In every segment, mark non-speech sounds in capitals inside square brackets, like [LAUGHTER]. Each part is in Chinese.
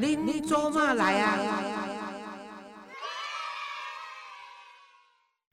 您做嘛来啊？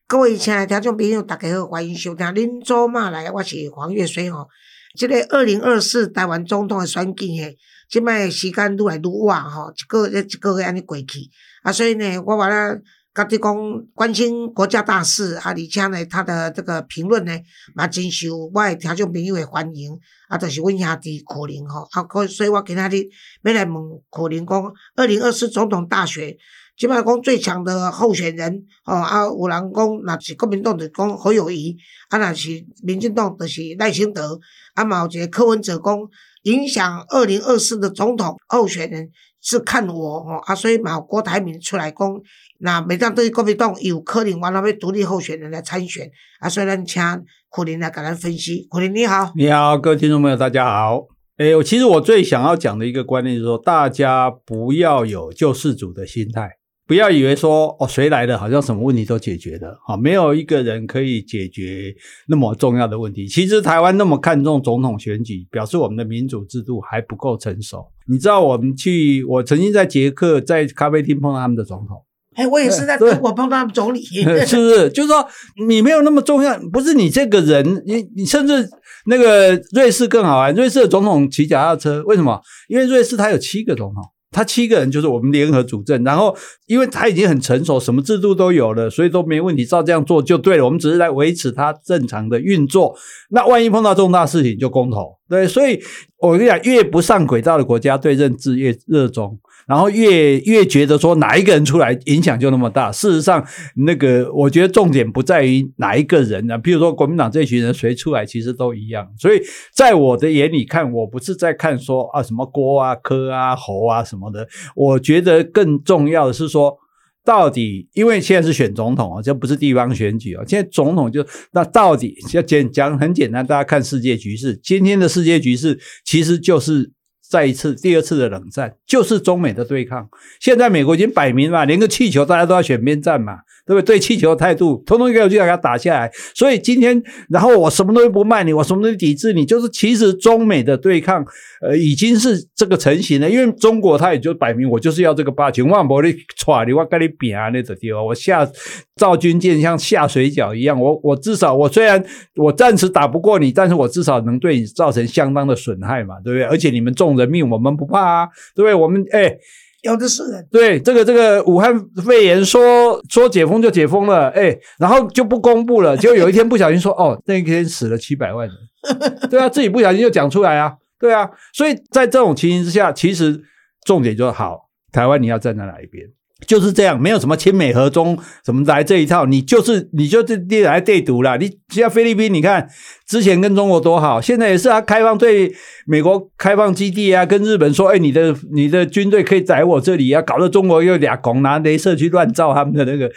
各位亲爱的听众朋友，大家好，欢迎收听《恁做嘛来》，我是黄月水哦。这个二零二四台湾总统的选举诶，即摆时间愈来愈晚吼，一个月一个月安尼过去，啊，所以呢，我把它，甲你讲关心国家大事啊，而且呢，他的这个评论呢，嘛真受我诶听众朋友诶欢迎，啊，就是阮兄弟可能吼，啊，所以我今仔日要来问可能讲二零二四总统大选。即摆讲最强的候选人，吼啊，有人讲若是国民党就讲侯友谊，啊，若是民进党就是赖清德，啊，嘛有一个柯文哲讲影响二零二四的总统候选人是看我，吼啊，所以嘛郭台铭出来讲，那每当对国民党有可能完了要独立候选人来参选，啊，所以咱请苦林来给咱分析。苦林你好，你好，各位听众朋友，大家好。诶，其实我最想要讲的一个观念就是说，大家不要有救世主的心态。不要以为说哦，谁来了好像什么问题都解决了，好，没有一个人可以解决那么重要的问题。其实台湾那么看重总统选举，表示我们的民主制度还不够成熟。你知道我们去，我曾经在捷克在咖啡厅碰到他们的总统，哎，我也是在德国碰到他们总理，[LAUGHS] 是不是？就是说你没有那么重要，不是你这个人，你你甚至那个瑞士更好玩，瑞士的总统骑脚踏车，为什么？因为瑞士它有七个总统。他七个人就是我们联合主政，然后因为他已经很成熟，什么制度都有了，所以都没问题，照这样做就对了。我们只是来维持他正常的运作。那万一碰到重大事情就公投，对，所以我跟你讲，越不上轨道的国家对政治越热衷。然后越越觉得说哪一个人出来影响就那么大，事实上那个我觉得重点不在于哪一个人啊，譬如说国民党这群人谁出来其实都一样，所以在我的眼里看，我不是在看说啊什么郭啊柯啊侯啊什么的，我觉得更重要的是说到底，因为现在是选总统啊，这不是地方选举啊，现在总统就那到底要简讲很简单，大家看世界局势，今天的世界局势其实就是。再一次，第二次的冷战就是中美的对抗。现在美国已经摆明了，连个气球大家都要选边站嘛，对不对？对气球的态度，通通一个就要给他打下来。所以今天，然后我什么东西不卖你，我什么东西抵制你，就是其实中美的对抗，呃，已经是这个成型了。因为中国他也就摆明，我就是要这个霸权，万不你踹你，我跟你比啊，那种地方，我下造军舰像下水饺一样，我我至少我虽然我暂时打不过你，但是我至少能对你造成相当的损害嘛，对不对？而且你们重人命我们不怕啊，对不对？我们哎，有的是人。对这个这个武汉肺炎说说解封就解封了，哎，然后就不公布了，[LAUGHS] 结果有一天不小心说哦，那一天死了七百万人，[LAUGHS] 对啊，自己不小心就讲出来啊，对啊，所以在这种情形之下，其实重点就好，台湾你要站在哪一边？就是这样，没有什么亲美和中什么来这一套，你就是你就是你来对赌了。你像菲律宾，你看之前跟中国多好，现在也是啊，开放对美国开放基地啊，跟日本说，哎，你的你的军队可以在我这里啊，搞得中国又俩拱拿镭射去乱造他们的那个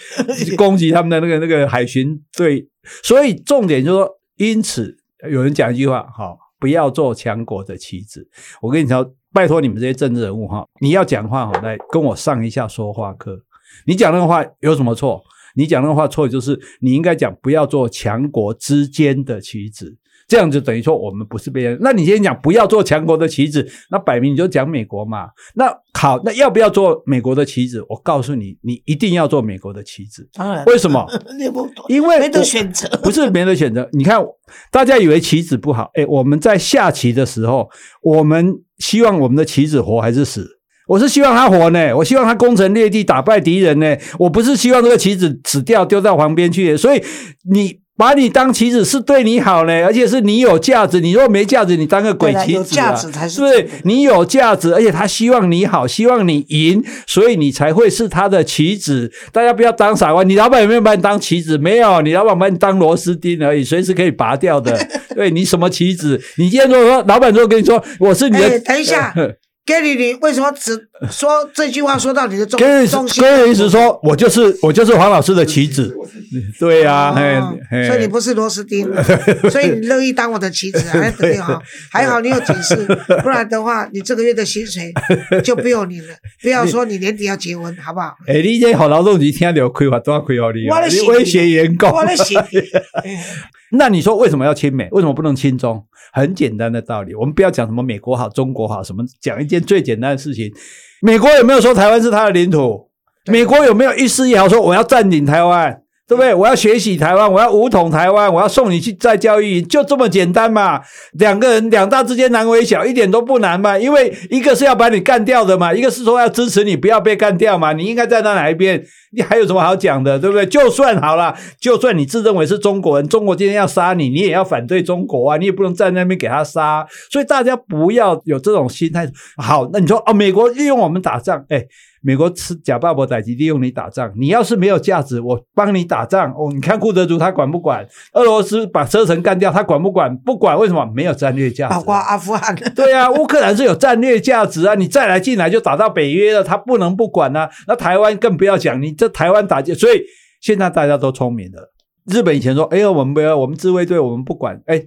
攻击他们的那个那个海巡队。所以重点就是说，因此有人讲一句话，好，不要做强国的棋子。我跟你讲。拜托你们这些政治人物哈，你要讲话哈，来跟我上一下说话课。你讲那个话有什么错？你讲那个话错就是你应该讲不要做强国之间的棋子，这样就等于说我们不是别人。那你今天讲不要做强国的棋子，那摆明你就讲美国嘛。那好，那要不要做美国的棋子？我告诉你，你一定要做美国的棋子。当然，为什么？[LAUGHS] 因为没得选择，[LAUGHS] 不是没得选择。你看，大家以为棋子不好，哎，我们在下棋的时候，我们。希望我们的棋子活还是死？我是希望他活呢，我希望他攻城略地，打败敌人呢。我不是希望这个棋子死掉，丢到旁边去。所以你。把你当棋子是对你好呢，而且是你有价值。你如果没价值，你当个鬼棋子啊？是不是？你有价值，而且他希望你好，希望你赢，所以你才会是他的棋子。大家不要当傻瓜。你老板有没有把你当棋子？没有，你老板把你当螺丝钉而已，随时可以拔掉的。[LAUGHS] 对你什么棋子？你今天如果说老板如果跟你说我是你的，等一下。[LAUGHS] Gary，你为什么只说这句话？说到你的中中心，Gary 意思说我就是我就是黄老师的棋子，[LAUGHS] 对呀，所以你不是螺丝钉，[LAUGHS] 所以你乐意当我的棋子，还对哈？[LAUGHS] 还好你有警示，不然的话，你这个月的薪水就不用你了。不要说你年底要结婚，好不好？哎，你这好劳动局听到亏话都要亏好你，你威胁员工，我的写。那你说为什么要亲美？为什么不能亲中？很简单的道理，我们不要讲什么美国好、中国好，什么讲一件最简单的事情。美国有没有说台湾是他的领土？美国有没有一丝一毫说我要占领台湾？对不对？我要学习台湾，我要武统台湾，我要送你去再教育，就这么简单嘛？两个人两大之间难为小，一点都不难嘛。因为一个是要把你干掉的嘛，一个是说要支持你不要被干掉嘛。你应该站在哪一边？你还有什么好讲的？对不对？就算好了，就算你自认为是中国人，中国今天要杀你，你也要反对中国啊！你也不能站在那边给他杀。所以大家不要有这种心态。好，那你说哦，美国利用我们打仗，哎。美国吃假爸爸歹机利用你打仗，你要是没有价值，我帮你打仗哦。你看库德族他管不管？俄罗斯把车臣干掉，他管不管？不管，为什么？没有战略价值。包括阿富汗。[LAUGHS] 对啊，乌克兰是有战略价值啊！你再来进来就打到北约了，他不能不管啊。那台湾更不要讲，你这台湾打击，所以现在大家都聪明了。日本以前说：“哎呀，我们不要，我们自卫队，我们不管。”哎。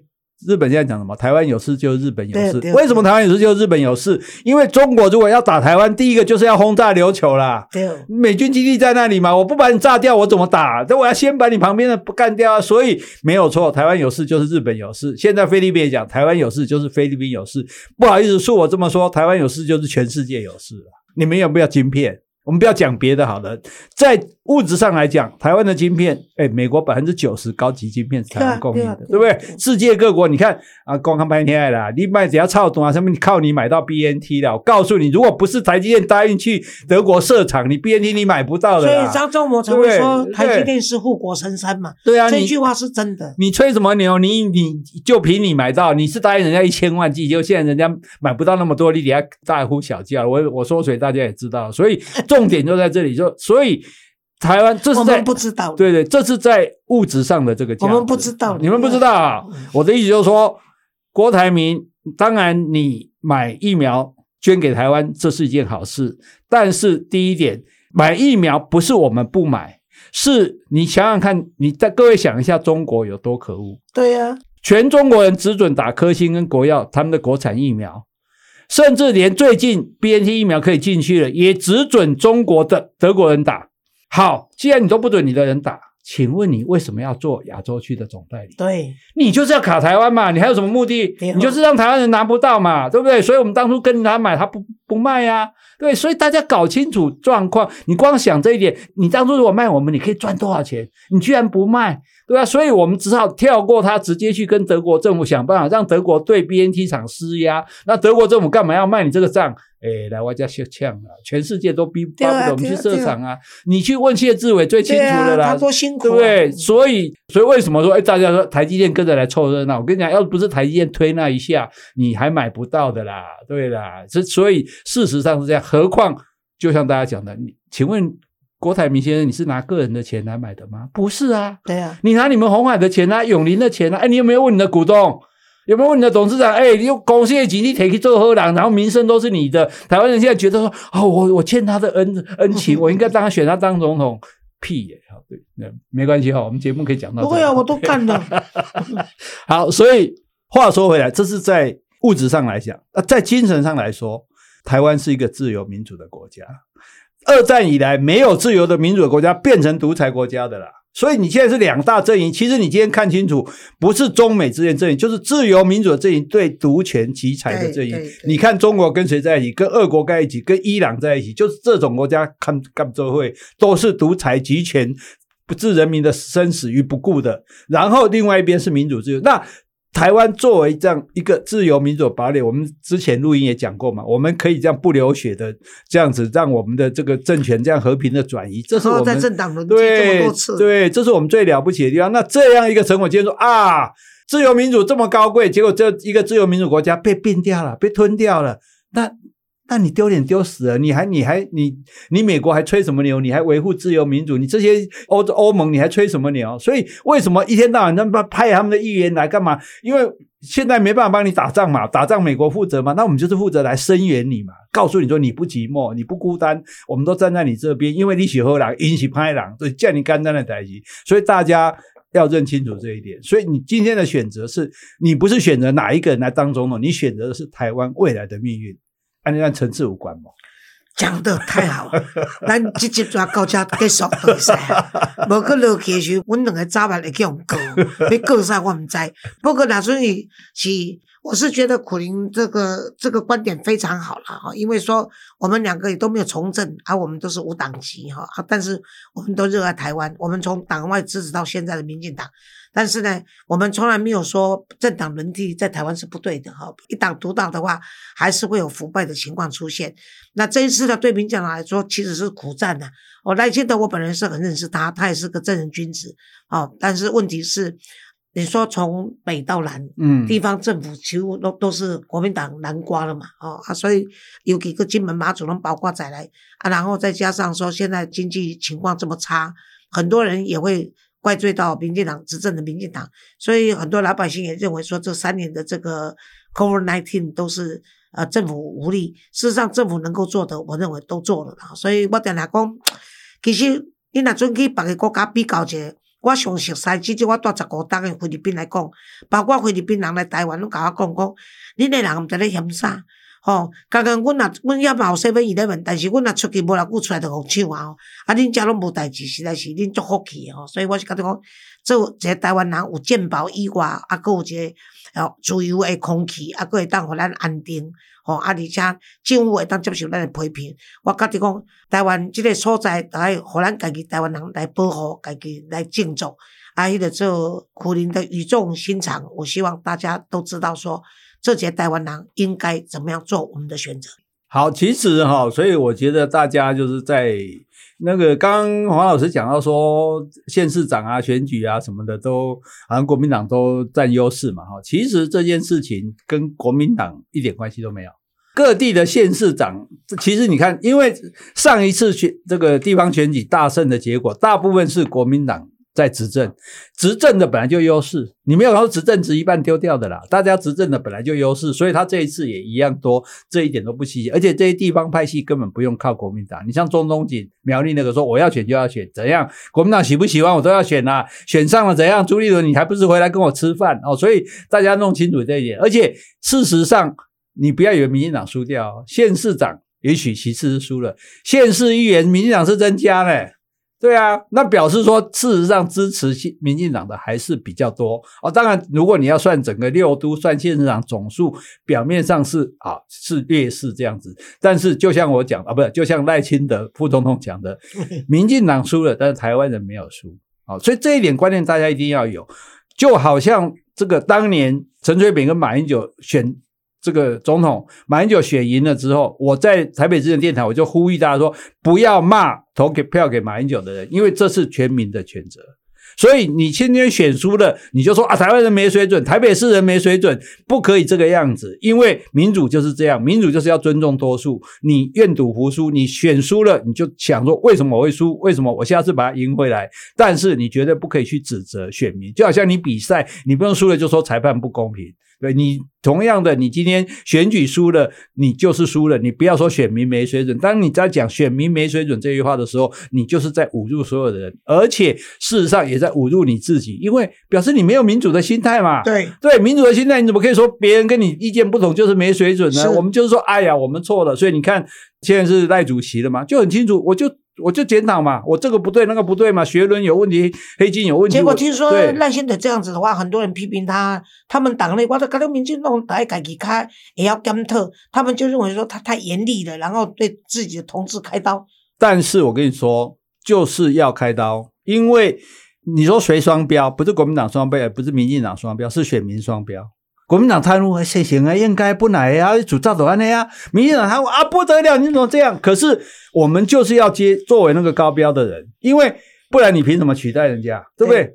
日本现在讲什么？台湾有事就日本有事。为什么台湾有事就日本有事？因为中国如果要打台湾，第一个就是要轰炸琉球啦。美军基地在那里嘛，我不把你炸掉，我怎么打？那我要先把你旁边的不干掉啊！所以没有错，台湾有事就是日本有事。现在菲律宾也讲，台湾有事就是菲律宾有事。不好意思，恕我这么说，台湾有事就是全世界有事了。你们有没有晶片？我们不要讲别的好了，在物质上来讲，台湾的晶片，哎，美国百分之九十高级晶片是台湾供应的，对不对？世界各国，你看啊，光看半天啦，你买只要操作啊，上面靠你买到 BNT 了。我告诉你，如果不是台积电答应去德国设厂，你 BNT 你买不到的。所以张忠谋才会说台积电是护国神山嘛。对啊，这句话是真的。你吹什么牛？你你就凭你买到，你是答应人家一千万 G，就现在人家买不到那么多，你底下大呼小叫。我我说谁大家也知道，所以。重点就在这里，就所以台湾这是在不知道，对对，这是在物质上的这个。我们不知道，你们不知道啊！我的意思就是说，郭台铭，当然你买疫苗捐给台湾，这是一件好事。但是第一点，买疫苗不是我们不买，是你想想看，你在各位想一下，中国有多可恶？对呀，全中国人只准打科兴跟国药，他们的国产疫苗。甚至连最近 B N T 疫苗可以进去了，也只准中国的德国人打。好，既然你都不准你的人打，请问你为什么要做亚洲区的总代理？对，你就是要卡台湾嘛？你还有什么目的？你就是让台湾人拿不到嘛？对不对？所以我们当初跟他买，他不不卖呀。对，所以大家搞清楚状况。你光想这一点，你当初如果卖我们，你可以赚多少钱？你居然不卖。对吧，所以我们只好跳过他，直接去跟德国政府想办法，让德国对 B N T 厂施压。那德国政府干嘛要卖你这个账？哎，来我家秀呛啊！全世界都逼巴不得我们去设厂啊！你去问谢志伟最清楚的啦，他多辛苦，对不对？所以，所以为什么说哎，大家说台积电跟着来凑热闹？我跟你讲，要不是台积电推那一下，你还买不到的啦。对啦，这所以事实上是这样。何况，就像大家讲的，你请问。郭台铭先生，你是拿个人的钱来买的吗？不是啊，对啊，你拿你们红海的钱啊，永林的钱啊，哎，你有没有问你的股东？有没有问你的董事长？哎，你用公司的钱你可以做喝郎，然后名声都是你的。台湾人现在觉得说，哦，我我欠他的恩恩情，[LAUGHS] 我应该让他选他当总统。屁耶！好，对，那没关系哈，我们节目可以讲到。不会啊，我都看了。[LAUGHS] 好，所以话说回来，这是在物质上来讲，啊，在精神上来说，台湾是一个自由民主的国家。二战以来，没有自由的民主的国家变成独裁国家的啦。所以你现在是两大阵营。其实你今天看清楚，不是中美之间阵营，就是自由民主的阵营对独权集采的阵营。你看中国跟谁在一起？跟俄国在一起，跟伊朗在一起，就是这种国家看干周会都是独裁集权，不置人民的生死于不顾的。然后另外一边是民主自由。那台湾作为这样一个自由民主的堡垒，我们之前录音也讲过嘛，我们可以这样不流血的这样子，让我们的这个政权这样和平的转移，这是我们在政党轮替这么多次，对，这是我们最了不起的地方。那这样一个成果，接说啊，自由民主这么高贵，结果这一个自由民主国家被并掉了，被吞掉了，那。那你丢脸丢死了！你还你还你你美国还吹什么牛？你还维护自由民主？你这些欧欧盟你还吹什么牛？所以为什么一天到晚他们派他们的议员来干嘛？因为现在没办法帮你打仗嘛，打仗美国负责嘛，那我们就是负责来声援你嘛，告诉你说你不寂寞，你不孤单，我们都站在你这边，因为你喜喝狼，引起拍狼，所以叫你干单的代级。所以大家要认清楚这一点。所以你今天的选择是你不是选择哪一个人来当总统，你选择的是台湾未来的命运。安尼按层次有关吗？讲得太好了，[LAUGHS] 咱直接抓到这结束比赛。无去落去时，阮两个早晚会去用告，要告啥我毋知。不过若阵是是我是觉得苦林这个这个观点非常好了哈，因为说我们两个也都没有从政，而、我们都是无党籍哈，啊，但是我们都热爱台湾，我们从党外支持到现在的民进党，但是呢，我们从来没有说政党轮替在台湾是不对的哈，一党独大的话，还是会有腐败的情况出现。那这一次呢，对民进党来说其实是苦战的。我赖清德，我本人是很认识他，他也是个正人君子哦，但是问题是。你说从北到南，嗯，地方政府几乎都都是国民党南瓜了嘛，哦啊，所以有几个金门马祖能包括在来啊，然后再加上说现在经济情况这么差，很多人也会怪罪到民进党执政的民进党，所以很多老百姓也认为说这三年的这个 Covid nineteen 都是呃政府无力，事实上政府能够做的，我认为都做了，所以我点来讲，其实你若准去别个国家比较一下。我上熟悉，至少我带十五档的菲律宾来讲，包括菲律宾人来台湾，拢甲我讲讲，恁的人毋知咧嫌啥，吼，刚刚阮若阮也嘛有身份伊咧问，但是阮若出去无偌久出来就互抢啊，吼，啊，恁遮拢无代志，实在是恁足福气吼，所以我是甲你讲，做一个台湾人有健保以外，啊，佫有一个哦自由的空气，啊，佫会当互咱安定。吼，啊！而且政府会当接受咱的批评。我觉得讲，台湾即个所在，来互咱家己台湾人来保护，家己来敬重。啊，迄个做苦林的语重心长，我希望大家都知道说，这些台湾人应该怎么样做我们的选择。好，其实哈，所以我觉得大家就是在那个刚刚黄老师讲到说，县市长啊、选举啊什么的，都好像国民党都占优势嘛，哈。其实这件事情跟国民党一点关系都没有。各地的县市长，其实你看，因为上一次选这个地方选举大胜的结果，大部分是国民党在执政，执政的本来就优势，你没有说执政值一半丢掉的啦，大家执政的本来就优势，所以他这一次也一样多，这一点都不稀奇。而且这些地方派系根本不用靠国民党，你像中东锦、苗栗那个说我要选就要选，怎样国民党喜不喜欢我都要选啊，选上了怎样？朱立伦你还不是回来跟我吃饭哦？所以大家弄清楚这一点，而且事实上。你不要以为民进党输掉，县市长也许其次是输了，县市议员民进党是增加嘞，对啊，那表示说事实上支持民进党的还是比较多哦。当然，如果你要算整个六都算县市长总数，表面上是啊是劣势这样子，但是就像我讲啊，不是就像赖清德副总统讲的，民进党输了，但是台湾人没有输啊，所以这一点观念大家一定要有，就好像这个当年陈水扁跟马英九选。这个总统马英九选赢了之后，我在台北之前电台我就呼吁大家说，不要骂投给票给马英九的人，因为这是全民的选择。所以你今天选输了，你就说啊，台湾人没水准，台北市人没水准，不可以这个样子。因为民主就是这样，民主就是要尊重多数。你愿赌服输，你选输了，你就想说为什么我会输？为什么我下次把它赢回来？但是你绝对不可以去指责选民，就好像你比赛，你不用输了就说裁判不公平。对你同样的，你今天选举输了，你就是输了。你不要说选民没水准。当你在讲选民没水准这句话的时候，你就是在侮辱所有的人，而且事实上也在侮辱你自己，因为表示你没有民主的心态嘛。对对，民主的心态，你怎么可以说别人跟你意见不同就是没水准呢？我们就是说，哎呀，我们错了。所以你看，现在是赖主席了嘛，就很清楚，我就。我就检讨嘛，我这个不对，那个不对嘛，学伦有问题，黑金有问题。结果听说赖清德这样子的话，很多人批评他，他们党内，我都搞到民进党来改革开也要检讨，他们就认为说他太严厉了，然后对自己的同志开刀。但是我跟你说，就是要开刀，因为你说谁双标，不是国民党双标，也不是民进党双标，是选民双标。国民党贪污还行行啊，应该不来呀，主造的案的呀。民进党贪污啊，不得了，你怎么这样？可是我们就是要接作为那个高标的人，因为。不然你凭什么取代人家，对不对？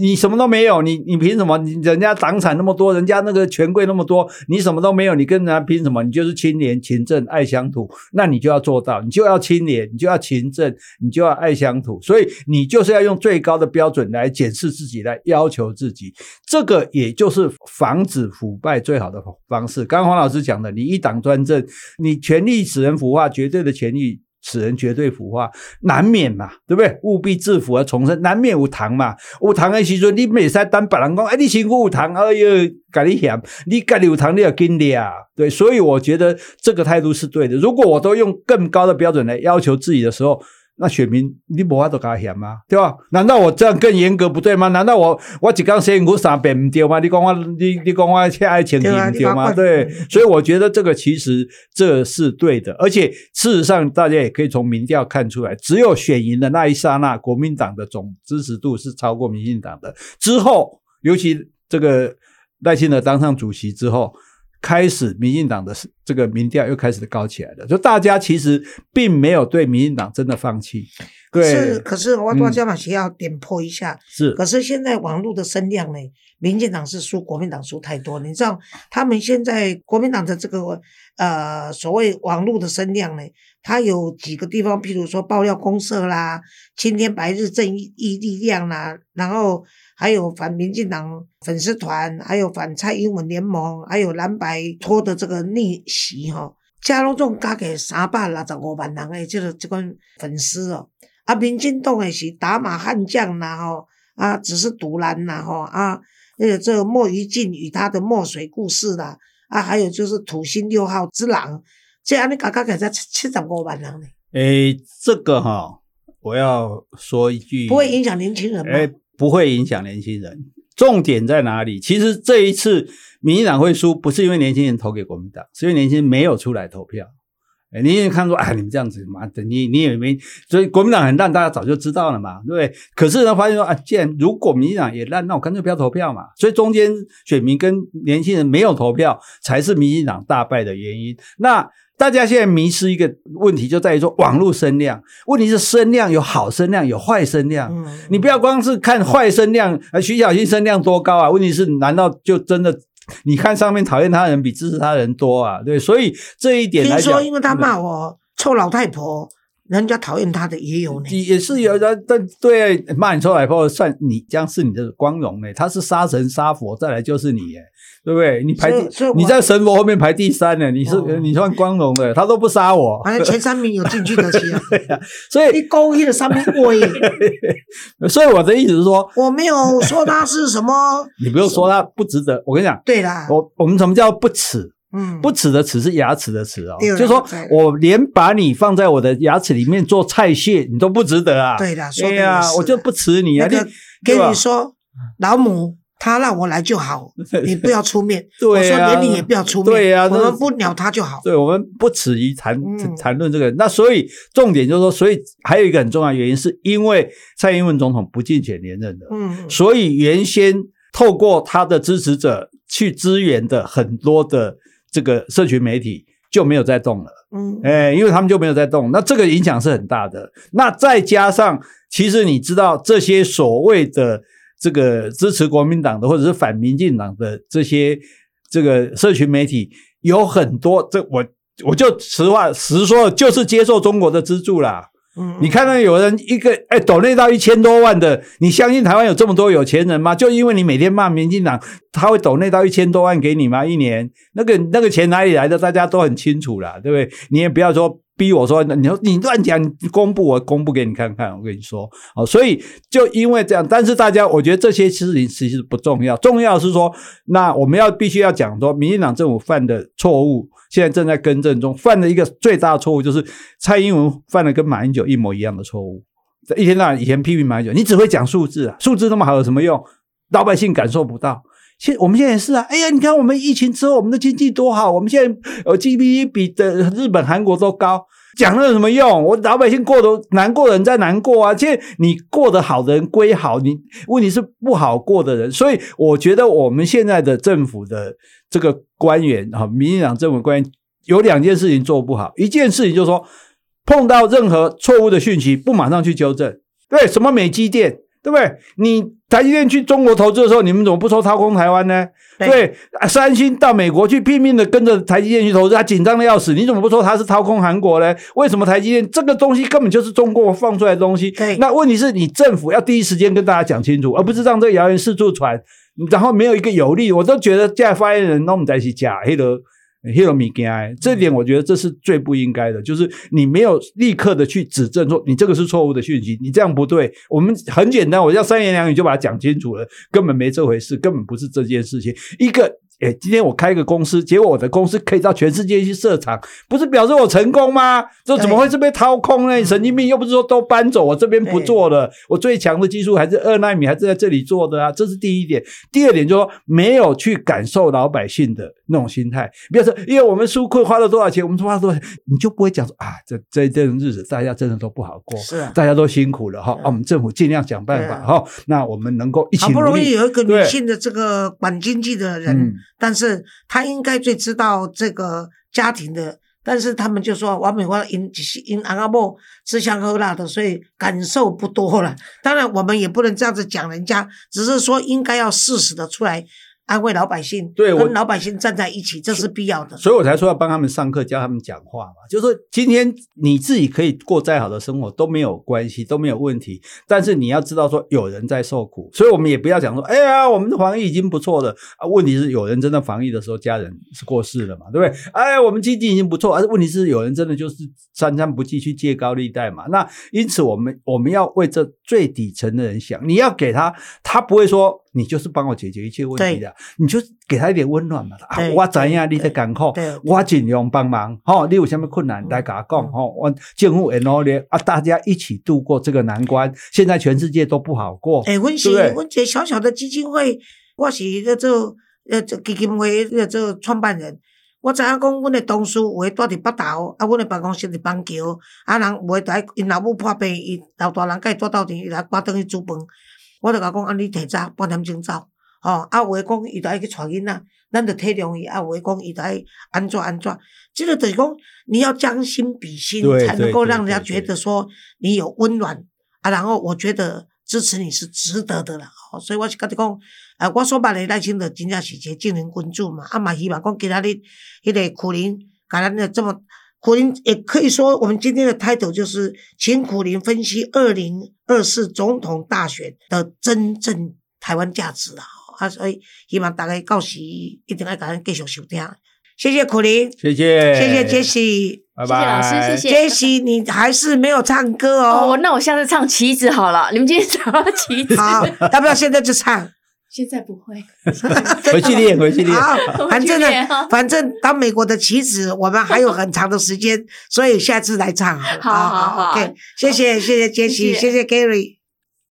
你什么都没有，你你凭什么？你人家党产那么多，人家那个权贵那么多，你什么都没有，你跟人家拼什么？你就是清廉、勤政、爱乡土，那你就要做到，你就要清廉，你就要勤政，你就要爱乡土，所以你就是要用最高的标准来检视自己，来要求自己，这个也就是防止腐败最好的方式。刚刚黄老师讲的，你一党专政，你权力使人腐化，绝对的权力。使人绝对腐化，难免嘛，对不对？务必制服而重生，难免有糖嘛。无糖的时阵，你每使当别人公，哎，你辛苦有糖，哎呦，甲你嫌，你家里有糖，你要跟的啊。对，所以我觉得这个态度是对的。如果我都用更高的标准来要求自己的时候，那选民你无法度甲嫌吗？对吧？难道我这样更严格不对吗？难道我我一讲辛苦三遍唔对吗？你讲我你你讲我欠爱情对啊不对吗？对嗯，所以我觉得这个其实这是对的，而且事实上大家也可以从民调看出来，只有选赢的那一刹那，国民党的总支持度是超过民进党的。之后，尤其这个赖清德当上主席之后。开始，民进党的这个民调又开始高起来了，就大家其实并没有对民进党真的放弃，对，是，可是我嗯大家嘛需要点破一下。是可是现在网络的声量呢，民进党是输国民党输太多。你知道，他们现在国民党的这个呃所谓网络的声量呢，它有几个地方，譬如说爆料公社啦、青天白日正义力量啦，然后还有反民进党粉丝团，还有反蔡英文联盟，还有蓝白拖的这个逆袭哈、加拢总加起三百六十五万人的这个这款粉丝哦。啊，民进党也是打马悍将啦吼，啊，只是独蓝啦吼，啊，那个这个莫于静与他的墨水故事啦，啊，还有就是土星六号之狼，这样你刚刚给才七七十五万人呢，诶，这个哈，我要说一句，不会影响年轻人吗？诶，不会影响年轻人。重点在哪里？其实这一次民进党会输，不是因为年轻人投给国民党，是因为年轻人没有出来投票。哎，你也看说，哎，你们这样子，妈的，你你也没，所以国民党很烂，大家早就知道了嘛，对不对？可是呢，发现说，啊，既然如果民进党也烂，那我干脆不要投票嘛。所以中间选民跟年轻人没有投票，才是民进党大败的原因。那大家现在迷失一个问题，就在于说网络声量。问题是声量有好声量，有坏声量。嗯，你不要光是看坏声量，呃，徐小新声量多高啊？问题是，难道就真的你看上面讨厌他的人比支持他的人多啊？对，所以这一点来讲，听说因为他骂我臭老太婆，人家讨厌他的也有呢。也是有的，但对骂你臭老婆，算你将是你的光荣呢。他是杀神杀佛，再来就是你耶，对不对？你排第你在神佛后面排第三呢，你是、哦你算光荣的，他都不杀我，反正前三名有进去的起 [LAUGHS] 啊，所以你勾一的三名位，[LAUGHS] 所以我的意思是说，[LAUGHS] 我没有说他是什么。你不用说他不值得。我跟你讲，对啦，我我们什么叫不耻？嗯，不耻的耻是牙齿的齿哦，就是说我连把你放在我的牙齿里面做菜屑，你都不值得啊。对啦说得对呀、也是我就不耻你啊！那个你跟你说，老母他让我来就好，[LAUGHS] 你不要出面。[LAUGHS] 对我说啊连你也不要出面，对呀那我们不鸟他就好。对我们不耻于谈嗯谈论这个。那所以重点就是说，所以还有一个很重要的原因，是因为蔡英文总统不竞选连任的，嗯，所以原先透过他的支持者去支援的很多的这个社群媒体就没有再动了。嗯，哎，因为他们就没有在动，那这个影响是很大的。那再加上，其实你知道这些所谓的这个支持国民党的或者是反民进党的这些这个社群媒体，有很多，这我我就实话实说，就是接受中国的资助啦。嗯，你看到有人一个哎抖内到一千多万的，你相信台湾有这么多有钱人吗？就因为你每天骂民进党，他会抖内到一千多万给你吗？一年那个那个钱哪里来的？大家都很清楚啦，对不对？你也不要说逼我说，你说你乱讲，你公布我公布给你看看。我跟你说，哦，所以就因为这样，但是大家我觉得这些事情其实不重要，重要是说，那我们要必须要讲说，民进党政府犯的错误。现在正在更正中，犯的一个最大的错误，就是蔡英文犯了跟马英九一模一样的错误。一天到晚以前批评马英九，你只会讲数字啊，数字那么好有什么用？老百姓感受不到。现我们现在也是啊，哎呀，你看我们疫情之后，我们的经济多好，我们现在呃 GDP 比的日本、韩国都高，讲了有什么用？我老百姓过得难过的人在难过啊，现在你过得好的人归好，你问题是不好过的人，所以我觉得我们现在的政府的这个官员啊，民进党政府官员有两件事情做不好，一件事情就是说碰到任何错误的讯息，不马上去纠正，对，什么美基电，对不对？你台积电去中国投资的时候，你们怎么不说掏空台湾呢？对三星到美国去拼命的跟着台积电去投资，他紧张的要死，你怎么不说他是掏空韩国呢？为什么台积电这个东西根本就是中国放出来的东西？对那问题是你政府要第一时间跟大家讲清楚，而不是让这个谣言四处传，然后没有一个有利，我都觉得现在发言人那我们在一起假黑的。黑了米干，这点我觉得这是最不应该的，就是你没有立刻的去指正说你这个是错误的讯息，你这样不对。我们很简单，我要三言两语就把它讲清楚了，根本没这回事，根本不是这件事情。一个诶，今天我开一个公司，结果我的公司可以到全世界去设厂，不是表示我成功吗？这怎么会是被掏空呢？神经病！又不是说都搬走，我这边不做了，我最强的技术还是二纳米，还是在这里做的啊。这是第一点。第二点就是说，没有去感受老百姓的那种心态。比如说，因为我们纾困花了多少钱，我们花了多少钱，你就不会讲说啊，这这这种日子大家真的都不好过，是大家都辛苦了哈。啊，我们政府尽量想办法哈。那我们能够一起好不容易有一个女性的这个管经济的人，嗯但是她应该最知道这个家庭的，但是他们就说王美花因因昂阿伯吃香喝辣的，所以感受不多了。当然，我们也不能这样子讲人家，只是说应该要适时的出来安慰老百姓，对我跟老百姓站在一起，这是必要的。所以我才说要帮他们上课，教他们讲话嘛。就是说，今天你自己可以过再好的生活都没有关系，都没有问题。但是你要知道说，有人在受苦，所以我们也不要讲说，哎呀，我们的防疫已经不错了啊。问题是有人真的防疫的时候，家人是过世了嘛，对不对？哎，我们经济已经不错，而问题是有人真的就是三餐不继去借高利贷嘛。那因此，我们我们要为这最底层的人想，你要给他，他不会说你就是帮我解决一切问题的，你就给他一点温暖嘛。啊，我怎样，你在赶苦，我尽量帮忙。吼、你有什么困难来跟我讲，吼、我政府也努力啊，大家一起度过这个难关。现在全世界都不好过，诶，阮是对不对阮一个小小的基金会，我是咧做呃这基金会咧做创办人。我知影讲，阮的同事有诶住伫北投，啊，阮的办公室伫板桥，啊，人有诶在因老母破病，伊老大人甲伊住斗阵，伊来赶转去煮饭。我就甲讲，啊，你提早半点钟走，吼、啊，有诶讲伊就爱去带囡仔，咱就体谅伊；啊，有诶讲伊就爱安怎安怎。这个就是讲，你要将心比心，才能够让人家觉得说你有温暖啊。然后我觉得支持你是值得的啦。哦所以我是甲你讲，啊，我所捌的赖清德真正是一个正人君子嘛，啊嘛希望讲今仔日迄个苦林，甲咱的这么苦林，也可以说我们今天的 title 就是请苦林分析二零二四总统大选的真正台湾价值啊。啊，所以希望大家到时一定要甲咱继续收听。谢谢苦林，谢谢，谢谢杰西。拜谢谢老师，谢谢杰西，你还是没有唱歌哦，哦。那我下次唱棋子好了。你们今天讲到棋子，好，要不要现在就唱？现在不会。[LAUGHS] 回去练，回去练。好，反正呢反正当美国的棋子，我们还有很长的时间，所以下次来唱好。好好好，OK，谢谢谢谢杰西，谢谢谢谢 Gary。